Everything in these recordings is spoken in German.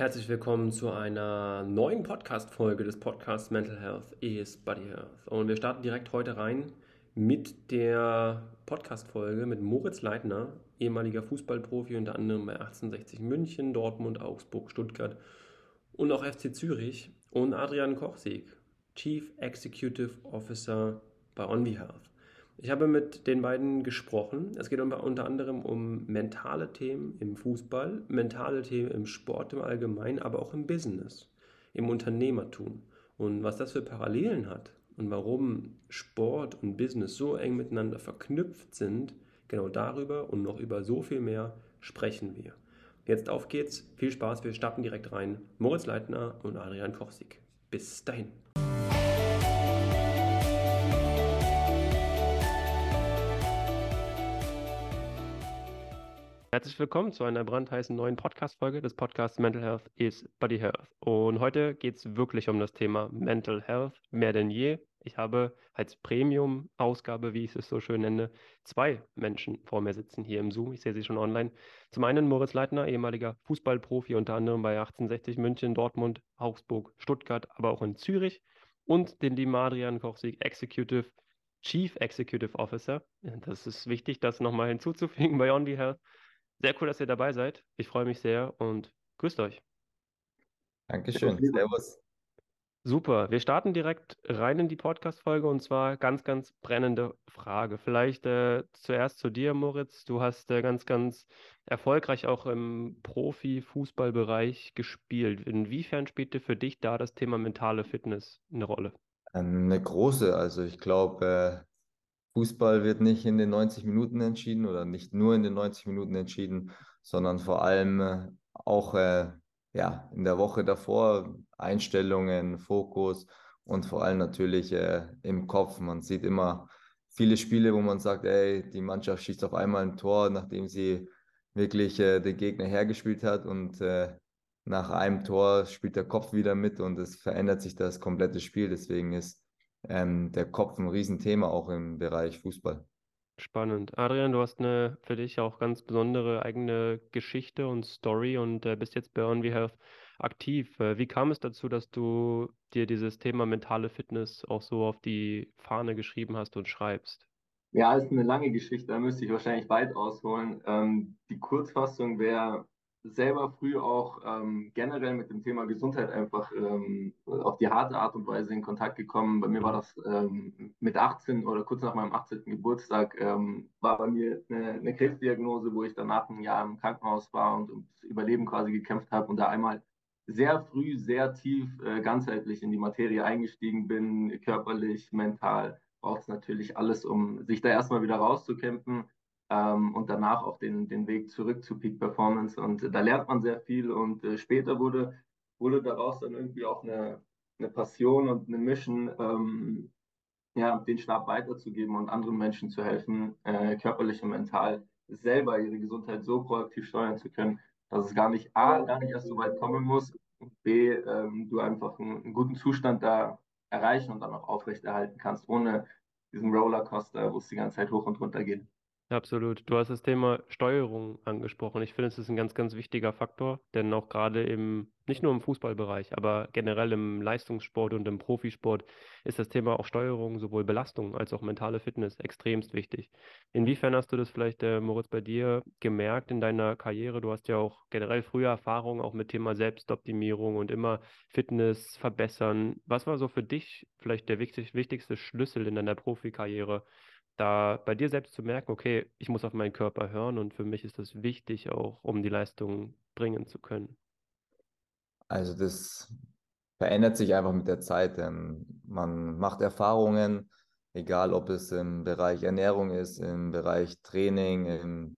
Herzlich willkommen zu einer neuen Podcast-Folge des Podcasts Mental Health is Body Health. Und wir starten direkt heute rein mit der Podcast-Folge mit Moritz Leitner, ehemaliger Fußballprofi, unter anderem bei 1860 München, Dortmund, Augsburg, Stuttgart und auch FC Zürich, und Adrian Kochsieg, Chief Executive Officer bei OnVie Health. Ich habe mit den beiden gesprochen. Es geht unter anderem um mentale Themen im Fußball, mentale Themen im Sport im Allgemeinen, aber auch im Business, im Unternehmertum und was das für Parallelen hat und warum Sport und Business so eng miteinander verknüpft sind. Genau darüber und noch über so viel mehr sprechen wir. Jetzt auf geht's. Viel Spaß. Wir starten direkt rein. Moritz Leitner und Adrian Kochsig. Bis dahin. Herzlich willkommen zu einer brandheißen neuen Podcast-Folge des Podcasts Mental Health is Body Health. Und heute geht es wirklich um das Thema Mental Health, mehr denn je. Ich habe als Premium-Ausgabe, wie ich es so schön nenne, zwei Menschen vor mir sitzen hier im Zoom. Ich sehe sie schon online. Zum einen Moritz Leitner, ehemaliger Fußballprofi, unter anderem bei 1860 München, Dortmund, Augsburg, Stuttgart, aber auch in Zürich. Und den lieben Adrian Kochsig, Executive Chief Executive Officer. Das ist wichtig, das nochmal hinzuzufügen bei OnVie Health sehr cool, dass ihr dabei seid. Ich freue mich sehr und grüßt euch. Dankeschön. Servus. Super. Wir starten direkt rein in die Podcast-Folge und zwar ganz, ganz brennende Frage. Vielleicht äh, zuerst zu dir, Moritz. Du hast äh, ganz, ganz erfolgreich auch im Profi-Fußballbereich gespielt. Inwiefern spielte für dich da das Thema mentale Fitness eine Rolle? Eine große. Also ich glaube, äh, Fußball wird nicht in den 90 Minuten entschieden oder nicht nur in den 90 Minuten entschieden, sondern vor allem äh, auch äh, ja, in der Woche davor Einstellungen, Fokus und vor allem natürlich äh, im Kopf. Man sieht immer viele Spiele, wo man sagt, ey, die Mannschaft schießt auf einmal ein Tor, nachdem sie wirklich äh, den Gegner hergespielt hat und äh, nach einem Tor spielt der Kopf wieder mit und es verändert sich das komplette Spiel. Deswegen ist ähm, der Kopf ein Riesenthema auch im Bereich Fußball. Spannend. Adrian, du hast eine für dich auch ganz besondere eigene Geschichte und Story und äh, bist jetzt bei On Health aktiv. Äh, wie kam es dazu, dass du dir dieses Thema mentale Fitness auch so auf die Fahne geschrieben hast und schreibst? Ja, ist eine lange Geschichte, da müsste ich wahrscheinlich weit ausholen. Ähm, die Kurzfassung wäre, selber früh auch ähm, generell mit dem Thema Gesundheit einfach ähm, auf die harte Art und Weise in Kontakt gekommen. Bei mir war das ähm, mit 18 oder kurz nach meinem 18. Geburtstag, ähm, war bei mir eine, eine, Krebsdiagnose, wo ich danach ein Jahr im Krankenhaus war und ums Überleben quasi gekämpft habe und da einmal sehr früh, sehr tief, äh, ganzheitlich in die Materie eingestiegen bin, körperlich, mental, braucht es natürlich alles, um sich da erstmal wieder rauszukämpfen ähm, und danach auch den, den Weg zurück zu Peak Performance. Und da lernt man sehr viel und äh, später wurde, wurde daraus dann irgendwie auch eine, eine Passion und eine Mission, ähm, ja, den Stab weiterzugeben und anderen Menschen zu helfen, äh, körperlich und mental selber ihre Gesundheit so proaktiv steuern zu können, dass es gar nicht A, gar nicht erst so weit kommen muss und B, ähm, du einfach einen, einen, guten Zustand da erreichen und dann auch aufrechterhalten kannst, ohne diesen Rollercoaster, wo es die ganze Zeit hoch und runter geht. Absolut. Du hast das Thema Steuerung angesprochen. Ich finde, es ist ein ganz, ganz wichtiger Faktor, denn auch gerade im, nicht nur im Fußballbereich, aber generell im Leistungssport und im Profisport ist das Thema auch Steuerung, sowohl Belastung als auch mentale Fitness extremst wichtig. Inwiefern hast du das vielleicht, äh, Moritz, bei dir gemerkt in deiner Karriere? Du hast ja auch generell frühe Erfahrungen auch mit Thema Selbstoptimierung und immer Fitness verbessern. Was war so für dich vielleicht der wichtig, wichtigste Schlüssel in deiner Profikarriere? Da bei dir selbst zu merken, okay, ich muss auf meinen Körper hören und für mich ist das wichtig auch, um die Leistung bringen zu können? Also das verändert sich einfach mit der Zeit. Man macht Erfahrungen, egal ob es im Bereich Ernährung ist, im Bereich Training, im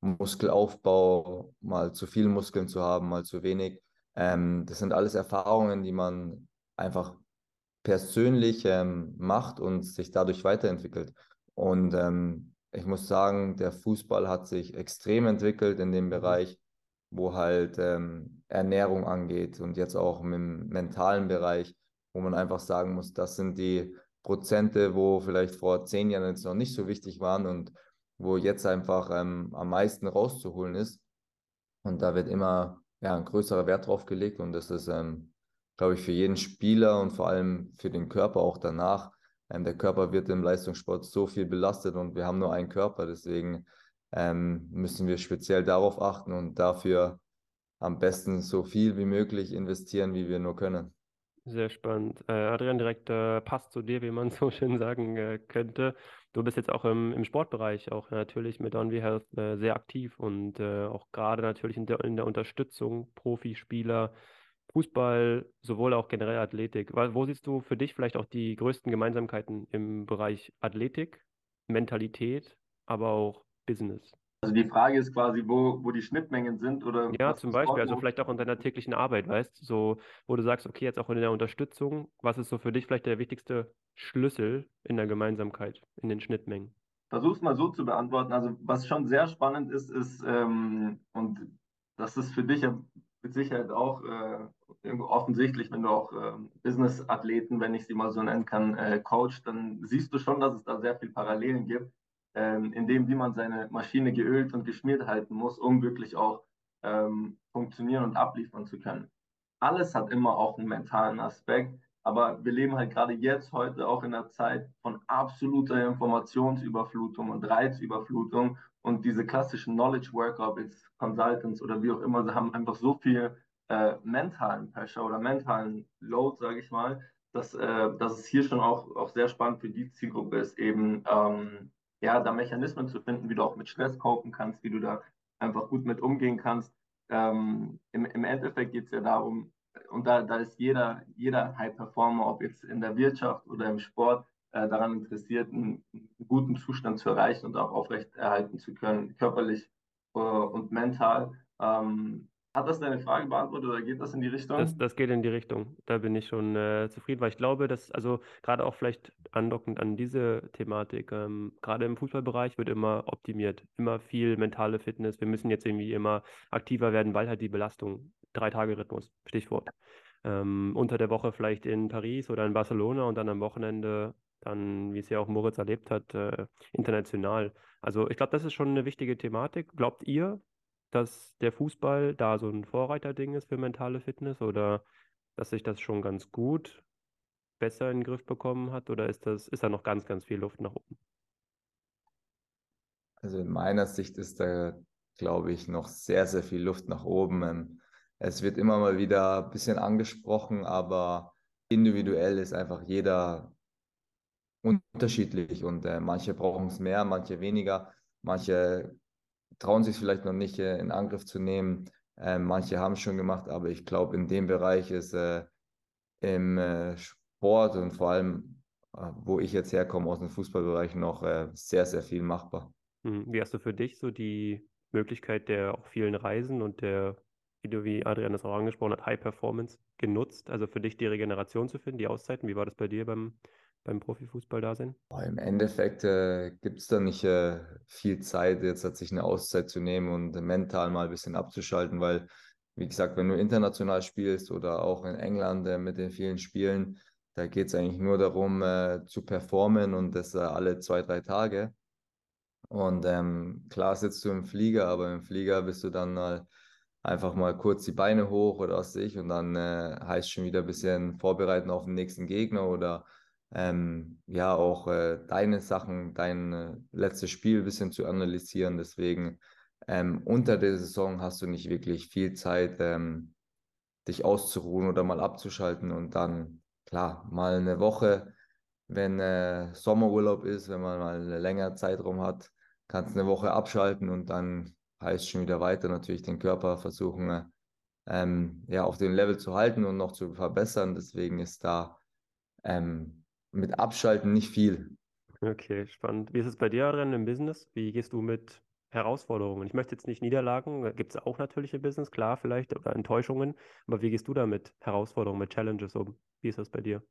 Muskelaufbau, mal zu viel Muskeln zu haben, mal zu wenig. Ähm, das sind alles Erfahrungen, die man einfach persönlich ähm, macht und sich dadurch weiterentwickelt. Und ähm, ich muss sagen, der Fußball hat sich extrem entwickelt in dem mhm. Bereich, wo halt ähm, Ernährung angeht und jetzt auch im mentalen Bereich, wo man einfach sagen muss, das sind die Prozente, wo vielleicht vor zehn Jahren jetzt noch nicht so wichtig waren und wo jetzt einfach ähm, am meisten rauszuholen ist. Und da wird immer ja, ein größerer Wert drauf gelegt und das ist, ähm, glaube ich, für jeden Spieler und vor allem für den Körper auch danach. Ähm, der Körper wird im Leistungssport so viel belastet und wir haben nur einen Körper, deswegen ähm, müssen wir speziell darauf achten und dafür am besten so viel wie möglich investieren, wie wir nur können. Sehr spannend. Äh, Adrian, direkt äh, passt zu dir, wie man so schön sagen äh, könnte. Du bist jetzt auch im, im Sportbereich, auch natürlich mit OnV Health äh, sehr aktiv und äh, auch gerade natürlich in der, in der Unterstützung Profispieler, Fußball, sowohl auch generell Athletik. Wo siehst du für dich vielleicht auch die größten Gemeinsamkeiten im Bereich Athletik, Mentalität, aber auch Business? Also die Frage ist quasi, wo, wo die Schnittmengen sind oder Ja, zum Beispiel, also vielleicht auch in deiner täglichen Arbeit, weißt du, so, wo du sagst, okay, jetzt auch in der Unterstützung, was ist so für dich vielleicht der wichtigste Schlüssel in der Gemeinsamkeit, in den Schnittmengen? Versuch's mal so zu beantworten. Also was schon sehr spannend ist, ist, ähm, und das ist für dich ja mit Sicherheit auch äh, offensichtlich, wenn du auch äh, Business-Athleten, wenn ich sie mal so nennen kann, äh, coach, dann siehst du schon, dass es da sehr viele Parallelen gibt ähm, in dem, wie man seine Maschine geölt und geschmiert halten muss, um wirklich auch ähm, funktionieren und abliefern zu können. Alles hat immer auch einen mentalen Aspekt, aber wir leben halt gerade jetzt heute auch in einer Zeit von absoluter Informationsüberflutung und Reizüberflutung und diese klassischen Knowledge Worker, ob jetzt Consultants oder wie auch immer, sie haben einfach so viel äh, mentalen Pressure oder mentalen Load, sage ich mal, dass, äh, dass es hier schon auch, auch sehr spannend für die Zielgruppe ist, eben ähm, ja, da Mechanismen zu finden, wie du auch mit Stress copen kannst, wie du da einfach gut mit umgehen kannst. Ähm, im, Im Endeffekt geht es ja darum, und da, da ist jeder, jeder High-Performer, ob jetzt in der Wirtschaft oder im Sport, äh, daran interessiert, einen, einen, guten Zustand zu erreichen und auch aufrechterhalten zu können, körperlich äh, und mental. Ähm, hat das deine Frage beantwortet oder geht das in die Richtung? Das, das geht in die Richtung. Da bin ich schon äh, zufrieden, weil ich glaube, dass, also gerade auch vielleicht andockend an diese Thematik, ähm, gerade im Fußballbereich wird immer optimiert, immer viel mentale Fitness. Wir müssen jetzt irgendwie immer aktiver werden, weil halt die Belastung, Drei-Tage-Rhythmus, Stichwort. Ähm, unter der Woche vielleicht in Paris oder in Barcelona und dann am Wochenende dann, wie es ja auch Moritz erlebt hat, äh, international. Also ich glaube, das ist schon eine wichtige Thematik. Glaubt ihr, dass der Fußball da so ein Vorreiterding ist für mentale Fitness oder dass sich das schon ganz gut besser in den Griff bekommen hat oder ist das, ist da noch ganz, ganz viel Luft nach oben? Also in meiner Sicht ist da, glaube ich, noch sehr, sehr viel Luft nach oben. Ähm, es wird immer mal wieder ein bisschen angesprochen, aber individuell ist einfach jeder unterschiedlich und äh, manche brauchen es mehr, manche weniger, manche trauen sich vielleicht noch nicht äh, in Angriff zu nehmen. Äh, manche haben es schon gemacht, aber ich glaube, in dem Bereich ist äh, im äh, Sport und vor allem, äh, wo ich jetzt herkomme, aus dem Fußballbereich, noch sehr, sehr viel machbar. Hm, wie hast du für dich so die Möglichkeit der auch vielen Reisen und der, wie du, wie Adrian das auch angesprochen hat, High Performance genutzt? Also für dich die Regeneration zu finden, die Auszeiten. Wie war das bei dir beim beim Profifußball da sind? Im Endeffekt äh, gibt es da nicht äh, viel Zeit, jetzt hat sich eine Auszeit zu nehmen und mental mal ein bisschen abzuschalten, weil, wie gesagt, wenn du international spielst oder auch in England äh, mit den vielen Spielen, da geht es eigentlich nur darum, äh, zu performen und das äh, alle zwei, drei Tage. Und ähm, klar sitzt du im Flieger, aber im Flieger bist du dann mal einfach mal kurz die Beine hoch oder was ich und dann äh, heißt schon wieder ein bisschen vorbereiten auf den nächsten Gegner oder ähm, ja auch äh, deine Sachen, dein äh, letztes Spiel ein bisschen zu analysieren. Deswegen ähm, unter der Saison hast du nicht wirklich viel Zeit, ähm, dich auszuruhen oder mal abzuschalten und dann, klar, mal eine Woche, wenn äh, Sommerurlaub ist, wenn man mal eine längere Zeitraum hat, kannst eine Woche abschalten und dann heißt schon wieder weiter natürlich den Körper versuchen, ähm, ja, auf dem Level zu halten und noch zu verbessern. Deswegen ist da ähm, mit Abschalten nicht viel. Okay, spannend. Wie ist es bei dir, Adrian, im Business? Wie gehst du mit Herausforderungen? Ich möchte jetzt nicht Niederlagen, gibt es auch natürlich im Business, klar, vielleicht, oder Enttäuschungen, aber wie gehst du da mit Herausforderungen, mit Challenges um? Wie ist das bei dir?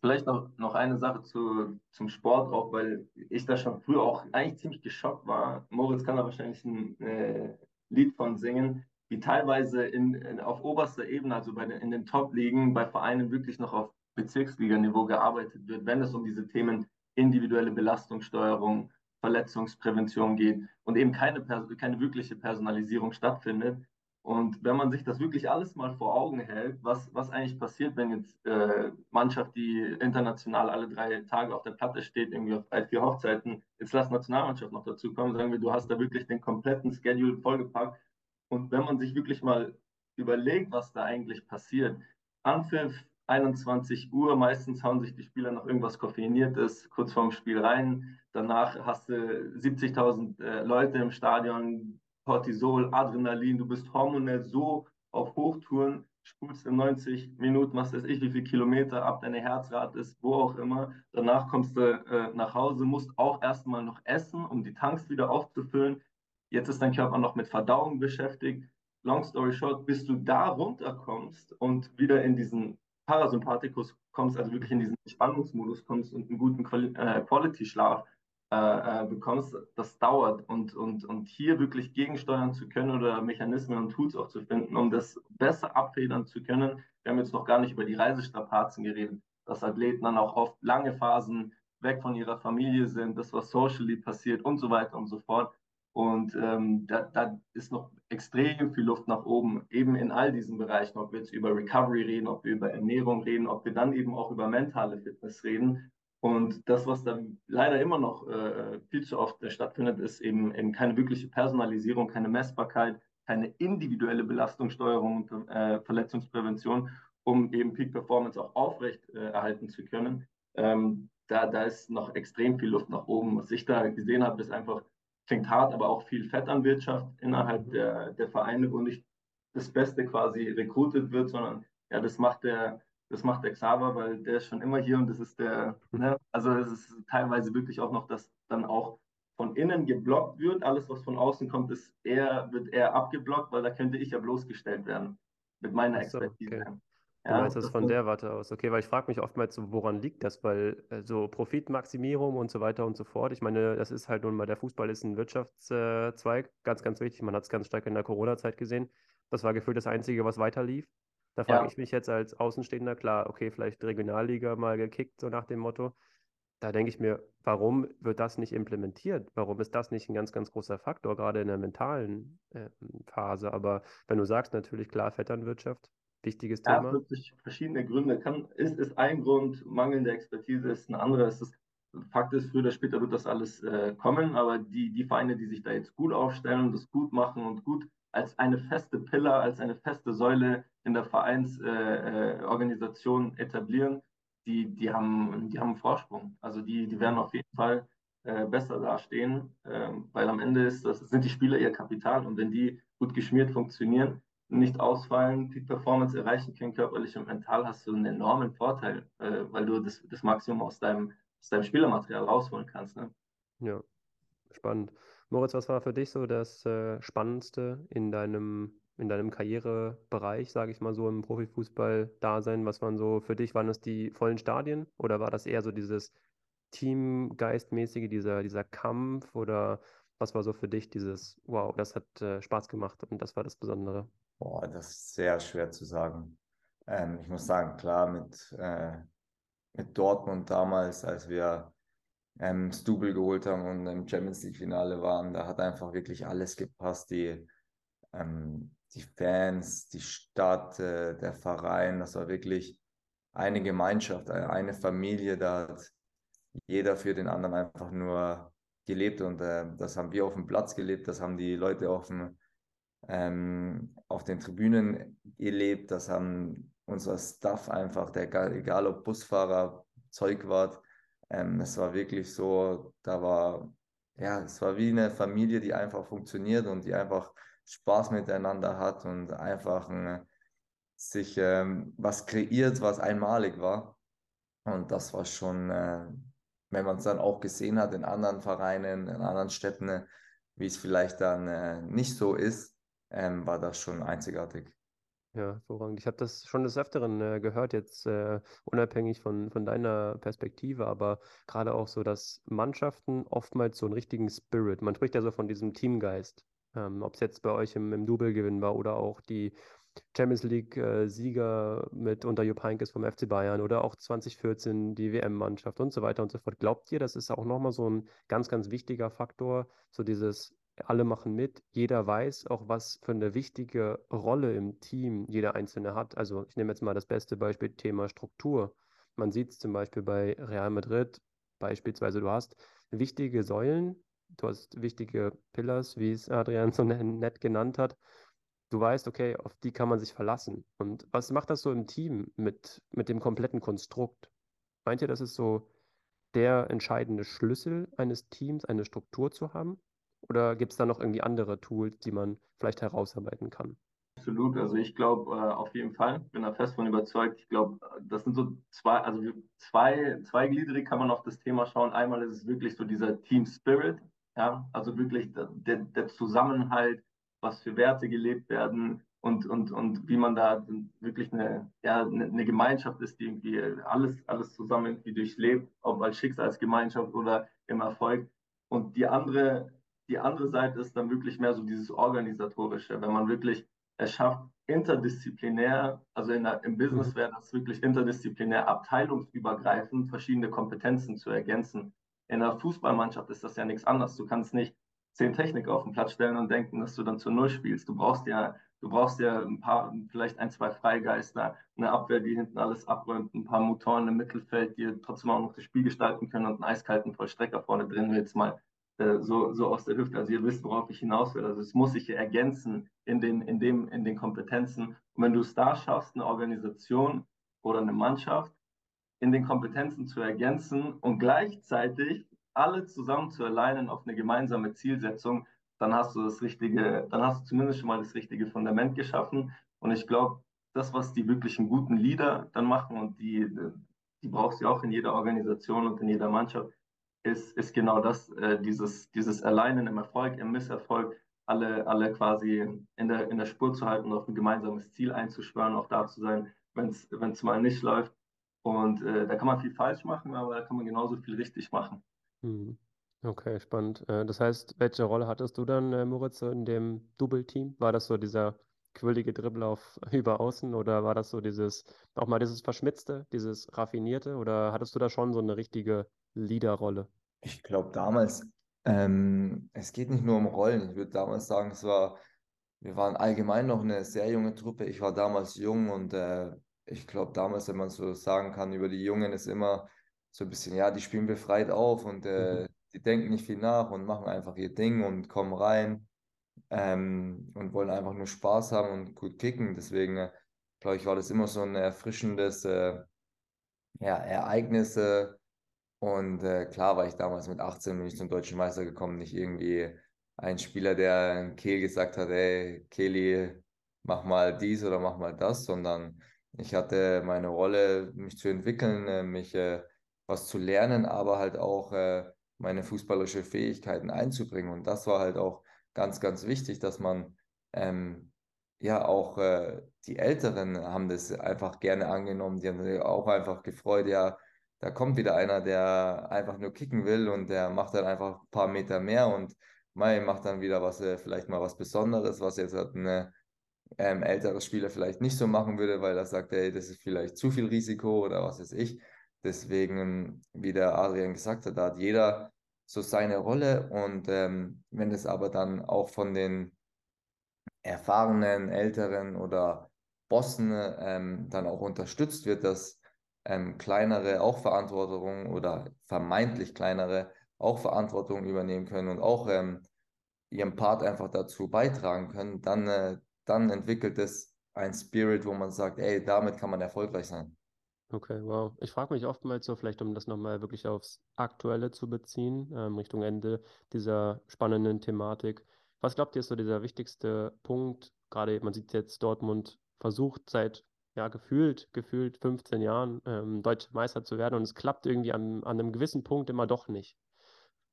Vielleicht noch, noch eine Sache zu, zum Sport auch, weil ich da schon früher auch eigentlich ziemlich geschockt war. Moritz kann da wahrscheinlich ein äh, Lied von singen, wie teilweise in, in, auf oberster Ebene, also bei den, in den Top-Ligen, bei Vereinen wirklich noch auf Bezirksliganiveau gearbeitet wird, wenn es um diese Themen individuelle Belastungssteuerung, Verletzungsprävention geht und eben keine, keine wirkliche Personalisierung stattfindet. Und wenn man sich das wirklich alles mal vor Augen hält, was, was eigentlich passiert, wenn jetzt äh, Mannschaft, die international alle drei Tage auf der Platte steht, irgendwie auf drei, vier Hochzeiten, jetzt lass Nationalmannschaft noch dazu kommen, sagen wir, du hast da wirklich den kompletten Schedule vollgepackt. Und wenn man sich wirklich mal überlegt, was da eigentlich passiert, Anpfiff 21 Uhr, meistens hauen sich die Spieler noch irgendwas Koffeiniertes kurz vorm Spiel rein. Danach hast du 70.000 äh, Leute im Stadion, Cortisol, Adrenalin, du bist hormonell so auf Hochtouren, spulst in 90 Minuten, was weiß ich, wie viele Kilometer ab deine Herzrate ist, wo auch immer. Danach kommst du äh, nach Hause, musst auch erstmal noch essen, um die Tanks wieder aufzufüllen. Jetzt ist dein Körper noch mit Verdauung beschäftigt. Long story short, bis du da runterkommst und wieder in diesen Parasympathikus kommst, also wirklich in diesen Spannungsmodus kommst und einen guten äh, Quality-Schlaf äh, äh, bekommst, das dauert. Und, und, und hier wirklich gegensteuern zu können oder Mechanismen und Tools auch zu finden, um das besser abfedern zu können. Wir haben jetzt noch gar nicht über die Reisestrapazen geredet, dass Athleten dann auch oft lange Phasen weg von ihrer Familie sind, das, was socially passiert und so weiter und so fort. Und ähm, da, da, ist noch extrem viel Luft nach oben, eben in all diesen Bereichen, ob wir jetzt über Recovery reden, ob wir über Ernährung reden, ob wir dann eben auch über mentale Fitness reden. Und das, was dann leider immer noch äh, viel zu oft äh, stattfindet, ist eben, eben keine wirkliche Personalisierung, keine Messbarkeit, keine individuelle Belastungssteuerung und äh, Verletzungsprävention, um eben Peak Performance auch aufrecht äh, erhalten zu können. Ähm, da, da ist noch extrem viel Luft nach oben. Was ich da gesehen habe, ist einfach, klingt hart, aber auch viel Fett an Wirtschaft innerhalb der, der Vereine, wo nicht das Beste quasi rekrutiert wird, sondern ja, das macht der, das macht der Xaver, weil der ist schon immer hier und das ist der, ne? also es ist teilweise wirklich auch noch, dass dann auch von innen geblockt wird. Alles, was von außen kommt, ist eher, wird eher abgeblockt, weil da könnte ich ja bloßgestellt werden mit meiner so, Expertise. Okay. Du ja, meinst das von der Warte aus, okay, weil ich frage mich oftmals so, woran liegt das, weil äh, so Profitmaximierung und so weiter und so fort, ich meine, das ist halt nun mal, der Fußball ist ein Wirtschaftszweig, ganz, ganz wichtig, man hat es ganz stark in der Corona-Zeit gesehen, das war gefühlt das Einzige, was weiter lief, da frage ja. ich mich jetzt als Außenstehender, klar, okay, vielleicht Regionalliga mal gekickt, so nach dem Motto. Da denke ich mir, warum wird das nicht implementiert? Warum ist das nicht ein ganz, ganz großer Faktor, gerade in der mentalen äh, Phase? Aber wenn du sagst, natürlich klar, Vetternwirtschaft, wichtiges ja, Thema. Ja, wirklich verschiedene Gründe. Kann, ist, ist ein Grund, mangelnde Expertise ist ein anderer. Ist das, Fakt ist, früher oder später wird das alles äh, kommen, aber die, die Vereine, die sich da jetzt gut aufstellen, das gut machen und gut als eine feste Pillar, als eine feste Säule in der Vereinsorganisation äh, äh, etablieren, die, die, haben, die haben einen Vorsprung. Also die, die werden auf jeden Fall äh, besser dastehen, äh, weil am Ende ist das, sind die Spieler ihr Kapital und wenn die gut geschmiert funktionieren, nicht ausfallen, Peak Performance erreichen können, körperlich und mental, hast du einen enormen Vorteil, äh, weil du das, das Maximum aus deinem, aus deinem Spielermaterial rausholen kannst. Ne? Ja, spannend. Moritz, was war für dich so das äh, Spannendste in deinem, in deinem Karrierebereich, sage ich mal so, im Profifußball-Dasein? Was waren so für dich, waren das die vollen Stadien oder war das eher so dieses Teamgeistmäßige, dieser, dieser Kampf oder was war so für dich dieses, wow, das hat äh, Spaß gemacht und das war das Besondere? Boah, das ist sehr schwer zu sagen. Ähm, ich muss sagen, klar, mit, äh, mit Dortmund damals, als wir ähm, Stubel geholt haben und im Champions League-Finale waren. Da hat einfach wirklich alles gepasst. Die, ähm, die Fans, die Stadt, äh, der Verein, das war wirklich eine Gemeinschaft, eine Familie. Da hat jeder für den anderen einfach nur gelebt und äh, das haben wir auf dem Platz gelebt, das haben die Leute auf, dem, ähm, auf den Tribünen gelebt, das haben unser Staff einfach, der, egal ob Busfahrer, Zeugwart, ähm, es war wirklich so, da war, ja, es war wie eine Familie, die einfach funktioniert und die einfach Spaß miteinander hat und einfach ein, sich ähm, was kreiert, was einmalig war. Und das war schon, äh, wenn man es dann auch gesehen hat in anderen Vereinen, in anderen Städten, wie es vielleicht dann äh, nicht so ist, ähm, war das schon einzigartig. Ja, hervorragend. Ich habe das schon des Öfteren äh, gehört, jetzt äh, unabhängig von, von deiner Perspektive, aber gerade auch so, dass Mannschaften oftmals so einen richtigen Spirit, man spricht ja so von diesem Teamgeist, ähm, ob es jetzt bei euch im, im Double-Gewinn war oder auch die Champions League-Sieger mit unter Jupp Heynckes vom FC Bayern oder auch 2014 die WM-Mannschaft und so weiter und so fort. Glaubt ihr, das ist auch nochmal so ein ganz, ganz wichtiger Faktor, so dieses alle machen mit, jeder weiß auch, was für eine wichtige Rolle im Team jeder Einzelne hat. Also ich nehme jetzt mal das beste Beispiel, Thema Struktur. Man sieht es zum Beispiel bei Real Madrid, beispielsweise du hast wichtige Säulen, du hast wichtige Pillars, wie es Adrian so nett genannt hat. Du weißt, okay, auf die kann man sich verlassen. Und was macht das so im Team mit, mit dem kompletten Konstrukt? Meint ihr, das ist so der entscheidende Schlüssel eines Teams, eine Struktur zu haben? Oder gibt es da noch irgendwie andere Tools, die man vielleicht herausarbeiten kann? Absolut, also ich glaube äh, auf jeden Fall, bin da fest von überzeugt. Ich glaube, das sind so zwei, also zwei, zweigliedrig kann man auf das Thema schauen. Einmal ist es wirklich so dieser Team Spirit, ja, also wirklich der, der Zusammenhalt, was für Werte gelebt werden und, und, und wie man da wirklich eine, ja, eine Gemeinschaft ist, die irgendwie alles, alles zusammen irgendwie durchlebt, ob als Schicksalsgemeinschaft oder im Erfolg. Und die andere die andere Seite ist dann wirklich mehr so dieses Organisatorische, wenn man wirklich es schafft, interdisziplinär, also der, im Business mhm. wäre das wirklich interdisziplinär, abteilungsübergreifend verschiedene Kompetenzen zu ergänzen. In einer Fußballmannschaft ist das ja nichts anderes. Du kannst nicht zehn Techniker auf den Platz stellen und denken, dass du dann zu Null spielst. Du brauchst ja, du brauchst ja ein paar, vielleicht ein, zwei Freigeister, eine Abwehr, die hinten alles abräumt, ein paar Motoren im Mittelfeld, die trotzdem auch noch das Spiel gestalten können und einen eiskalten Vollstrecker vorne drin, jetzt mal äh, so, so aus der Hüfte. Also ihr wisst, worauf ich hinaus will. Also es muss sich ergänzen in den, in dem, in den Kompetenzen. Und wenn du es da schaffst, eine Organisation oder eine Mannschaft in den Kompetenzen zu ergänzen und gleichzeitig alle zusammen zu alleinen auf eine gemeinsame Zielsetzung, dann hast du das richtige, dann hast du zumindest schon mal das richtige Fundament geschaffen. Und ich glaube, das, was die wirklichen guten Leader dann machen und die, die brauchst du auch in jeder Organisation und in jeder Mannschaft, ist, ist genau das, äh, dieses, dieses Alleinen im Erfolg, im Misserfolg, alle, alle quasi in der, in der Spur zu halten, auf ein gemeinsames Ziel einzuschwören, auch da zu sein, wenn es mal nicht läuft. Und äh, da kann man viel falsch machen, aber da kann man genauso viel richtig machen. Hm. Okay, spannend. Äh, das heißt, welche Rolle hattest du dann, äh, Moritz, in dem Double-Team? War das so dieser quirlige Dribbel auf über Außen oder war das so dieses, auch mal dieses Verschmitzte, dieses Raffinierte oder hattest du da schon so eine richtige Leaderrolle? Ich glaube damals, ähm, es geht nicht nur um Rollen. Ich würde damals sagen, es war, wir waren allgemein noch eine sehr junge Truppe. Ich war damals jung und äh, ich glaube damals, wenn man so sagen kann, über die Jungen ist immer so ein bisschen, ja, die spielen befreit auf und äh, mhm. die denken nicht viel nach und machen einfach ihr Ding und kommen rein ähm, und wollen einfach nur Spaß haben und gut kicken. Deswegen, äh, glaube ich, war das immer so ein erfrischendes äh, ja, Ereignis. Äh, und äh, klar war ich damals mit 18 bin ich zum deutschen Meister gekommen, nicht irgendwie ein Spieler, der Kehl gesagt hat, ey, Kehli, mach mal dies oder mach mal das, sondern ich hatte meine Rolle, mich zu entwickeln, äh, mich äh, was zu lernen, aber halt auch äh, meine fußballerische Fähigkeiten einzubringen. Und das war halt auch ganz, ganz wichtig, dass man ähm, ja auch äh, die Älteren haben das einfach gerne angenommen, die haben sich auch einfach gefreut, ja, da kommt wieder einer, der einfach nur kicken will und der macht dann einfach ein paar Meter mehr und Mai macht dann wieder was, äh, vielleicht mal was Besonderes, was jetzt halt ein ähm, älterer Spieler vielleicht nicht so machen würde, weil er sagt, ey, das ist vielleicht zu viel Risiko oder was weiß ich. Deswegen, wie der Adrian gesagt hat, da hat jeder so seine Rolle und ähm, wenn es aber dann auch von den erfahrenen, älteren oder Bossen ähm, dann auch unterstützt wird, dass ähm, kleinere auch Verantwortung oder vermeintlich kleinere auch Verantwortung übernehmen können und auch ähm, ihren Part einfach dazu beitragen können, dann, äh, dann entwickelt es ein Spirit, wo man sagt, ey, damit kann man erfolgreich sein. Okay, wow. Ich frage mich oftmals so, vielleicht um das nochmal wirklich aufs Aktuelle zu beziehen, ähm, Richtung Ende dieser spannenden Thematik. Was glaubt ihr ist so dieser wichtigste Punkt? Gerade man sieht jetzt, Dortmund versucht seit ja, gefühlt, gefühlt 15 Jahren ähm, deutscher Meister zu werden und es klappt irgendwie an, an einem gewissen Punkt immer doch nicht.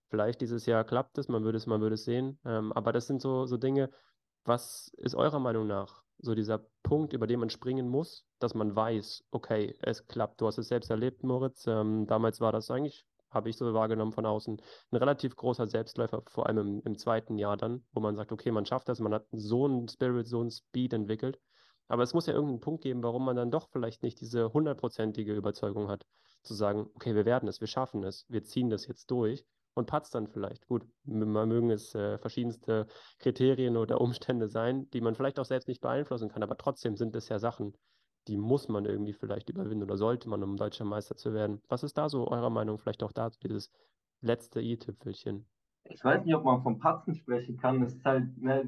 Vielleicht dieses Jahr klappt es, man würde es, man würde es sehen. Ähm, aber das sind so, so Dinge, was ist eurer Meinung nach so dieser Punkt, über den man springen muss, dass man weiß, okay, es klappt. Du hast es selbst erlebt, Moritz. Ähm, damals war das eigentlich, habe ich so wahrgenommen von außen, ein relativ großer Selbstläufer, vor allem im, im zweiten Jahr dann, wo man sagt, okay, man schafft das, man hat so einen Spirit, so einen Speed entwickelt. Aber es muss ja irgendeinen Punkt geben, warum man dann doch vielleicht nicht diese hundertprozentige Überzeugung hat, zu sagen, okay, wir werden es, wir schaffen es, wir ziehen das jetzt durch. Und patzt dann vielleicht. Gut, man mögen es äh, verschiedenste Kriterien oder Umstände sein, die man vielleicht auch selbst nicht beeinflussen kann, aber trotzdem sind es ja Sachen, die muss man irgendwie vielleicht überwinden oder sollte man, um deutscher Meister zu werden. Was ist da so eurer Meinung vielleicht auch dazu, dieses letzte i-Tüpfelchen? Ich weiß nicht, ob man vom Patzen sprechen kann. Es ist halt, ne,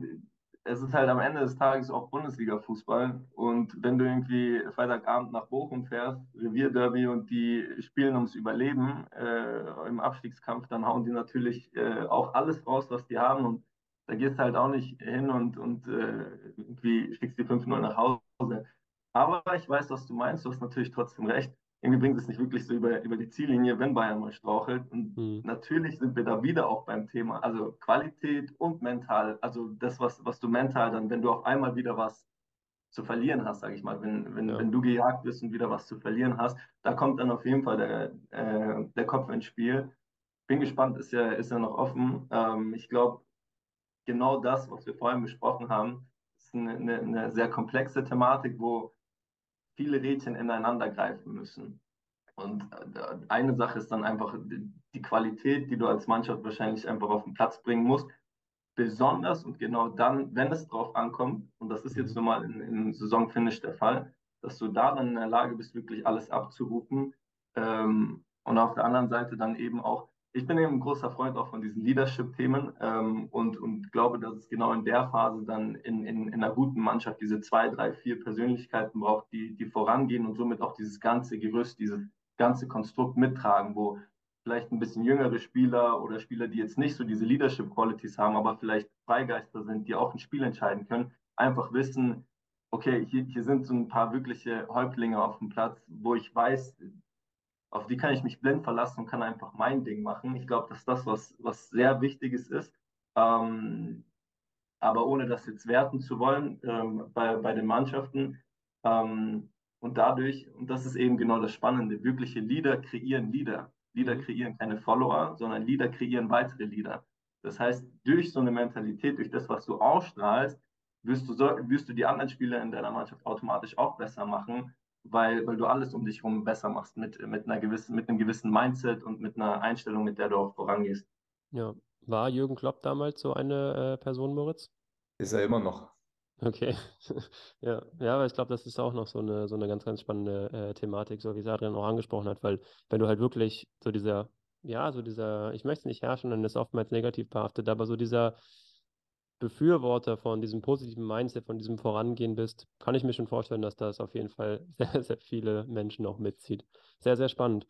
es ist halt am Ende des Tages auch Bundesliga-Fußball. Und wenn du irgendwie Freitagabend nach Bochum fährst, Revierderby und die spielen ums Überleben äh, im Abstiegskampf, dann hauen die natürlich äh, auch alles raus, was die haben. Und da gehst du halt auch nicht hin und, und äh, irgendwie schickst die 5-0 nach Hause. Aber ich weiß, was du meinst. Du hast natürlich trotzdem recht irgendwie bringt es nicht wirklich so über, über die Ziellinie, wenn Bayern mal strauchelt. Und mhm. natürlich sind wir da wieder auch beim Thema, also Qualität und mental, also das, was, was du mental dann, wenn du auf einmal wieder was zu verlieren hast, sage ich mal, wenn, wenn, ja. wenn du gejagt bist und wieder was zu verlieren hast, da kommt dann auf jeden Fall der, äh, der Kopf ins Spiel. Bin gespannt, ist ja, ist ja noch offen. Ähm, ich glaube, genau das, was wir vorhin besprochen haben, ist eine, eine, eine sehr komplexe Thematik, wo viele Rädchen ineinander greifen müssen. Und äh, eine Sache ist dann einfach die Qualität, die du als Mannschaft wahrscheinlich einfach auf den Platz bringen musst. Besonders und genau dann, wenn es drauf ankommt, und das ist jetzt mhm. nun mal im Saisonfinish der Fall, dass du da dann in der Lage bist, wirklich alles abzurufen. Ähm, und auf der anderen Seite dann eben auch ich bin eben ein großer Freund auch von diesen Leadership-Themen ähm, und, und glaube, dass es genau in der Phase dann in, in, in einer guten Mannschaft diese zwei, drei, vier Persönlichkeiten braucht, die, die vorangehen und somit auch dieses ganze Gerüst, dieses ganze Konstrukt mittragen, wo vielleicht ein bisschen jüngere Spieler oder Spieler, die jetzt nicht so diese Leadership-Qualities haben, aber vielleicht Freigeister sind, die auch ein Spiel entscheiden können, einfach wissen, okay, hier, hier sind so ein paar wirkliche Häuptlinge auf dem Platz, wo ich weiß, auf die kann ich mich blind verlassen und kann einfach mein Ding machen. Ich glaube, dass das was, was sehr Wichtiges ist. Ähm, aber ohne das jetzt werten zu wollen ähm, bei, bei den Mannschaften. Ähm, und dadurch, und das ist eben genau das Spannende, wirkliche Leader kreieren Leader. Leader mhm. kreieren keine Follower, sondern Leader kreieren weitere Leader. Das heißt, durch so eine Mentalität, durch das, was du ausstrahlst, wirst du, wirst du die anderen Spieler in deiner Mannschaft automatisch auch besser machen weil, weil du alles um dich herum besser machst mit, mit, einer gewissen, mit einem gewissen Mindset und mit einer Einstellung, mit der du auch vorangehst. Ja, war Jürgen Klopp damals so eine äh, Person, Moritz? Ist er immer noch. Okay, ja, ja, aber ich glaube, das ist auch noch so eine, so eine ganz, ganz spannende äh, Thematik, so wie es Adrian auch angesprochen hat, weil wenn du halt wirklich so dieser, ja, so dieser, ich möchte es nicht herrschen, dann ist oftmals negativ behaftet, aber so dieser, Befürworter von diesem positiven Mindset, von diesem Vorangehen bist, kann ich mir schon vorstellen, dass das auf jeden Fall sehr, sehr viele Menschen auch mitzieht. Sehr, sehr spannend.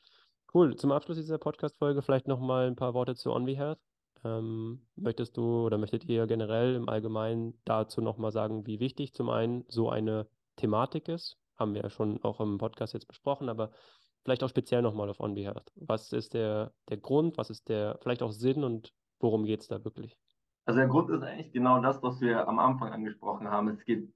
Cool. Zum Abschluss dieser Podcast-Folge vielleicht nochmal ein paar Worte zu On Health. Ähm, möchtest du oder möchtet ihr generell im Allgemeinen dazu nochmal sagen, wie wichtig zum einen so eine Thematik ist? Haben wir ja schon auch im Podcast jetzt besprochen, aber vielleicht auch speziell nochmal auf On Health. Was ist der, der Grund, was ist der vielleicht auch Sinn und worum geht es da wirklich? Also der Grund ist eigentlich genau das, was wir am Anfang angesprochen haben. Es geht,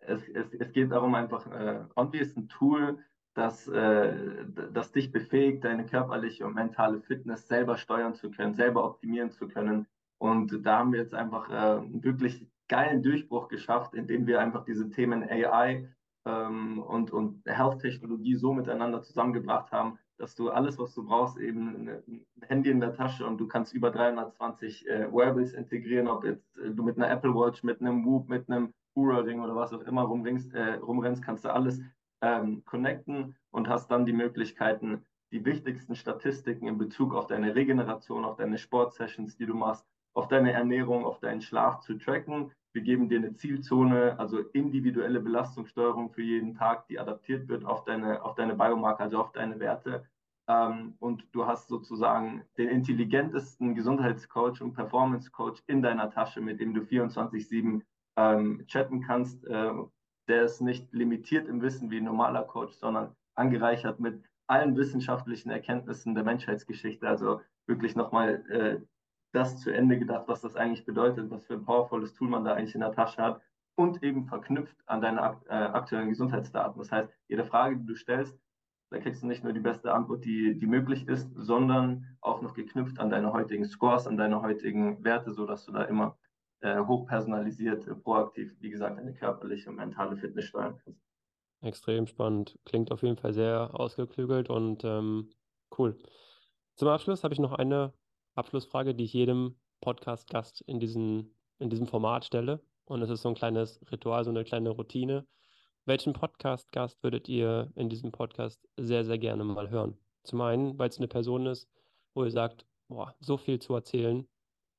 es, es, es geht darum einfach, äh, Onvi ist ein Tool, das, äh, das dich befähigt, deine körperliche und mentale Fitness selber steuern zu können, selber optimieren zu können. Und da haben wir jetzt einfach äh, einen wirklich geilen Durchbruch geschafft, indem wir einfach diese Themen AI ähm, und, und Health-Technologie so miteinander zusammengebracht haben, dass du alles, was du brauchst, eben ein Handy in der Tasche und du kannst über 320 äh, Wearables integrieren, ob jetzt äh, du mit einer Apple Watch, mit einem Whoop, mit einem Oura Ring oder was auch immer rumringst, äh, rumrennst, kannst du alles ähm, connecten und hast dann die Möglichkeiten, die wichtigsten Statistiken in Bezug auf deine Regeneration, auf deine Sportsessions, die du machst, auf deine Ernährung, auf deinen Schlaf zu tracken. Wir geben dir eine Zielzone, also individuelle Belastungssteuerung für jeden Tag, die adaptiert wird auf deine, auf deine Biomarker, also auf deine Werte. Ähm, und du hast sozusagen den intelligentesten Gesundheitscoach und Performance-Coach in deiner Tasche, mit dem du 24-7 ähm, chatten kannst. Äh, der ist nicht limitiert im Wissen wie ein normaler Coach, sondern angereichert mit allen wissenschaftlichen Erkenntnissen der Menschheitsgeschichte. Also wirklich nochmal äh, das zu Ende gedacht, was das eigentlich bedeutet, was für ein powervolles Tool man da eigentlich in der Tasche hat und eben verknüpft an deine äh, aktuellen Gesundheitsdaten. Das heißt, jede Frage, die du stellst, da kriegst du nicht nur die beste Antwort, die, die möglich ist, sondern auch noch geknüpft an deine heutigen Scores, an deine heutigen Werte, sodass du da immer äh, hochpersonalisiert, äh, proaktiv, wie gesagt, deine körperliche und mentale Fitness steuern kannst. Extrem spannend. Klingt auf jeden Fall sehr ausgeklügelt und ähm, cool. Zum Abschluss habe ich noch eine Abschlussfrage, die ich jedem Podcast-Gast in, diesen, in diesem Format stelle. Und es ist so ein kleines Ritual, so eine kleine Routine. Welchen Podcast-Gast würdet ihr in diesem Podcast sehr, sehr gerne mal hören? Zum einen, weil es eine Person ist, wo ihr sagt, boah, so viel zu erzählen,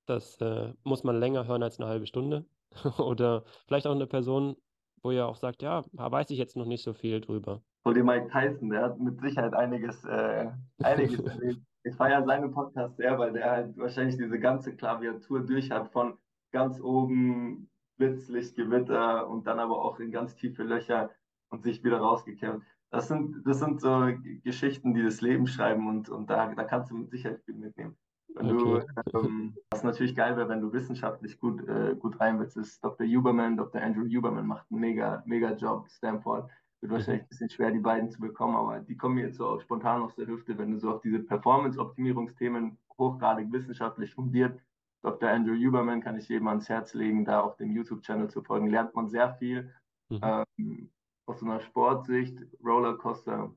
das äh, muss man länger hören als eine halbe Stunde. Oder vielleicht auch eine Person, wo ihr auch sagt, ja, da weiß ich jetzt noch nicht so viel drüber. Vor dem Mike Tyson, der hat mit Sicherheit einiges, äh, einiges erlebt. Ich feiere seinen Podcast sehr, weil der halt wahrscheinlich diese ganze Klaviatur durch hat, von ganz oben Blitzlicht, Gewitter und dann aber auch in ganz tiefe Löcher und sich wieder rausgekämpft. Das sind, das sind so Geschichten, die das Leben schreiben und, und da, da kannst du mit Sicherheit viel mitnehmen. Wenn okay. du, ähm, was natürlich geil wäre, wenn du wissenschaftlich gut, äh, gut rein willst, ist Dr. Huberman, Dr. Andrew Huberman macht einen mega, mega Job, Stanford. Wird wahrscheinlich ein bisschen schwer, die beiden zu bekommen, aber die kommen mir jetzt so spontan aus der Hüfte, wenn du so auf diese Performance-Optimierungsthemen hochgradig wissenschaftlich fundiert. Dr. Andrew Huberman kann ich jedem ans Herz legen, da auf dem YouTube-Channel zu folgen. Lernt man sehr viel mhm. ähm, aus so einer Sportsicht, Rollercoaster,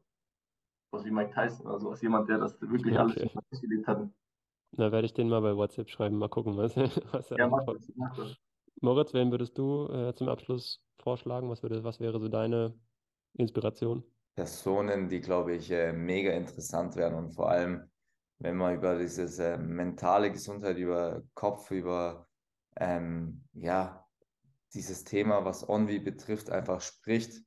was wie Mike Tyson oder sowas, jemand, der das wirklich okay. alles gelebt hat. Da werde ich den mal bei WhatsApp schreiben, mal gucken, was, was er ja, das. Moritz, wen würdest du äh, zum Abschluss vorschlagen? Was, würde, was wäre so deine Inspiration? Personen, die, glaube ich, äh, mega interessant wären und vor allem, wenn man über dieses äh, mentale Gesundheit, über Kopf, über ähm, ja, dieses Thema, was Onvi betrifft, einfach spricht.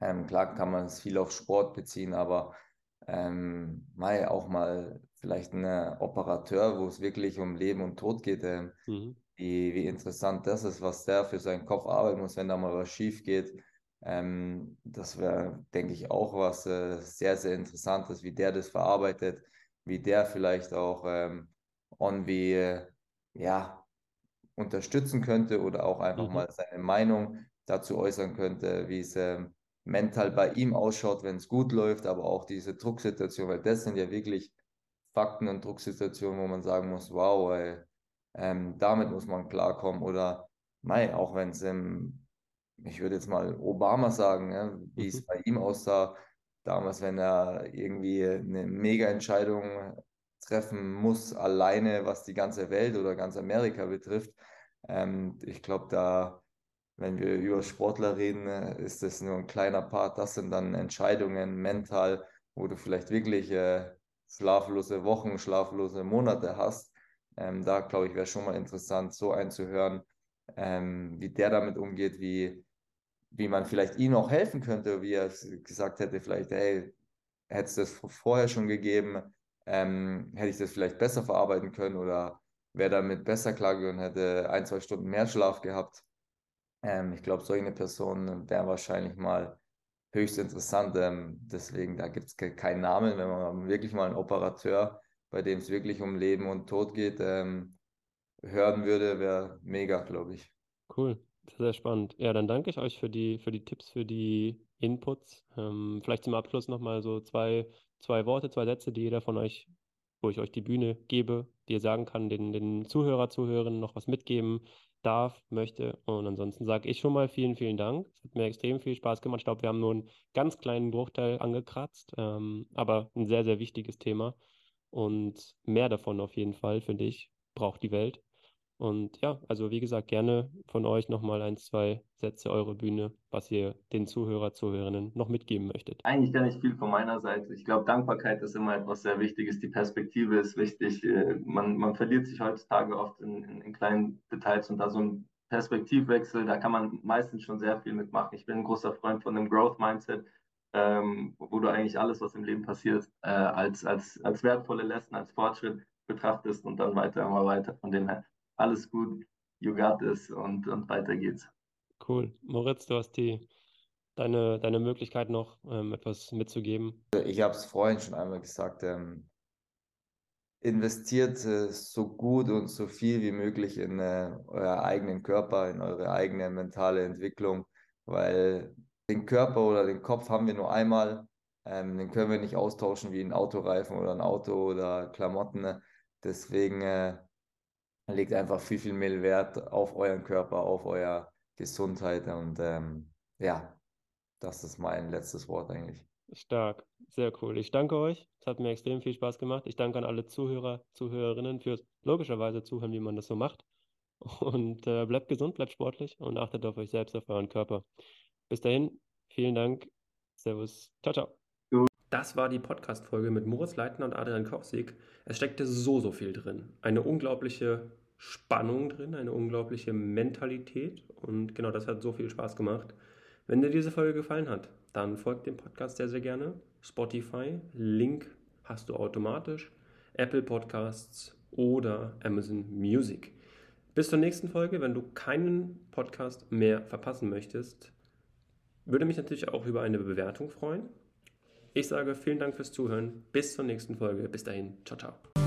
Ähm, klar kann man es viel auf Sport beziehen, aber ähm, mal auch mal vielleicht ein Operateur, wo es wirklich um Leben und Tod geht, ähm, mhm. wie, wie interessant das ist, was der für seinen Kopf arbeiten muss, wenn da mal was schief geht. Ähm, das wäre, denke ich, auch was äh, sehr, sehr Interessantes, wie der das verarbeitet, wie der vielleicht auch ähm, on wie, äh, ja, unterstützen könnte oder auch einfach mhm. mal seine Meinung dazu äußern könnte, wie es ähm, mental bei ihm ausschaut, wenn es gut läuft, aber auch diese Drucksituation, weil das sind ja wirklich Fakten und Drucksituationen, wo man sagen muss, wow, ey, ähm, damit muss man klarkommen oder mei, auch wenn es im ich würde jetzt mal Obama sagen, ja, wie es mhm. bei ihm aussah, damals, wenn er irgendwie eine Mega-Entscheidung treffen muss, alleine was die ganze Welt oder ganz Amerika betrifft. Ähm, ich glaube, da, wenn wir über Sportler reden, ist das nur ein kleiner Part. Das sind dann Entscheidungen mental, wo du vielleicht wirklich äh, schlaflose Wochen, schlaflose Monate hast. Ähm, da, glaube ich, wäre schon mal interessant, so einzuhören, ähm, wie der damit umgeht, wie wie man vielleicht ihm auch helfen könnte, wie er gesagt hätte, vielleicht, hey, hätte es das vorher schon gegeben, ähm, hätte ich das vielleicht besser verarbeiten können oder wäre damit besser klargegangen, hätte ein, zwei Stunden mehr Schlaf gehabt. Ähm, ich glaube, solche Personen wären wahrscheinlich mal höchst interessant. Ähm, deswegen, da gibt es keinen Namen, wenn man wirklich mal einen Operateur, bei dem es wirklich um Leben und Tod geht, ähm, hören würde, wäre mega, glaube ich. Cool. Sehr spannend. Ja, dann danke ich euch für die, für die Tipps, für die Inputs. Ähm, vielleicht zum Abschluss nochmal so zwei, zwei Worte, zwei Sätze, die jeder von euch, wo ich euch die Bühne gebe, die ihr sagen kann, den, den Zuhörer, Zuhörern noch was mitgeben darf, möchte. Und ansonsten sage ich schon mal vielen, vielen Dank. Es hat mir extrem viel Spaß gemacht. Ich glaube, wir haben nur einen ganz kleinen Bruchteil angekratzt, ähm, aber ein sehr, sehr wichtiges Thema. Und mehr davon auf jeden Fall, finde ich, braucht die Welt. Und ja, also wie gesagt, gerne von euch nochmal ein, zwei Sätze eure Bühne, was ihr den Zuhörer, Zuhörerinnen noch mitgeben möchtet. Eigentlich gar nicht viel von meiner Seite. Ich glaube, Dankbarkeit ist immer etwas sehr Wichtiges. Die Perspektive ist wichtig. Äh, man, man verliert sich heutzutage oft in, in, in kleinen Details und da so ein Perspektivwechsel, da kann man meistens schon sehr viel mitmachen. Ich bin ein großer Freund von dem Growth Mindset, ähm, wo du eigentlich alles, was im Leben passiert, äh, als, als, als wertvolle Lesson, als Fortschritt betrachtest und dann weiter, immer weiter. Von dem her alles gut, you got this und, und weiter geht's. Cool. Moritz, du hast die, deine, deine Möglichkeit noch, ähm, etwas mitzugeben. Ich habe es vorhin schon einmal gesagt, ähm, investiert äh, so gut und so viel wie möglich in äh, euer eigenen Körper, in eure eigene mentale Entwicklung, weil den Körper oder den Kopf haben wir nur einmal. Ähm, den können wir nicht austauschen wie ein Autoreifen oder ein Auto oder Klamotten. Deswegen äh, legt einfach viel, viel mehr Wert auf euren Körper, auf eure Gesundheit und ähm, ja, das ist mein letztes Wort eigentlich. Stark, sehr cool. Ich danke euch. Es hat mir extrem viel Spaß gemacht. Ich danke an alle Zuhörer, Zuhörerinnen fürs logischerweise Zuhören, wie man das so macht. Und äh, bleibt gesund, bleibt sportlich und achtet auf euch selbst, auf euren Körper. Bis dahin, vielen Dank. Servus. Ciao, ciao. Das war die Podcast-Folge mit Moritz Leitner und Adrian Kochsig. Es steckte so, so viel drin. Eine unglaubliche Spannung drin, eine unglaubliche Mentalität. Und genau das hat so viel Spaß gemacht. Wenn dir diese Folge gefallen hat, dann folgt dem Podcast sehr, sehr gerne. Spotify, Link hast du automatisch. Apple Podcasts oder Amazon Music. Bis zur nächsten Folge, wenn du keinen Podcast mehr verpassen möchtest, würde mich natürlich auch über eine Bewertung freuen. Ich sage vielen Dank fürs Zuhören. Bis zur nächsten Folge. Bis dahin. Ciao, ciao.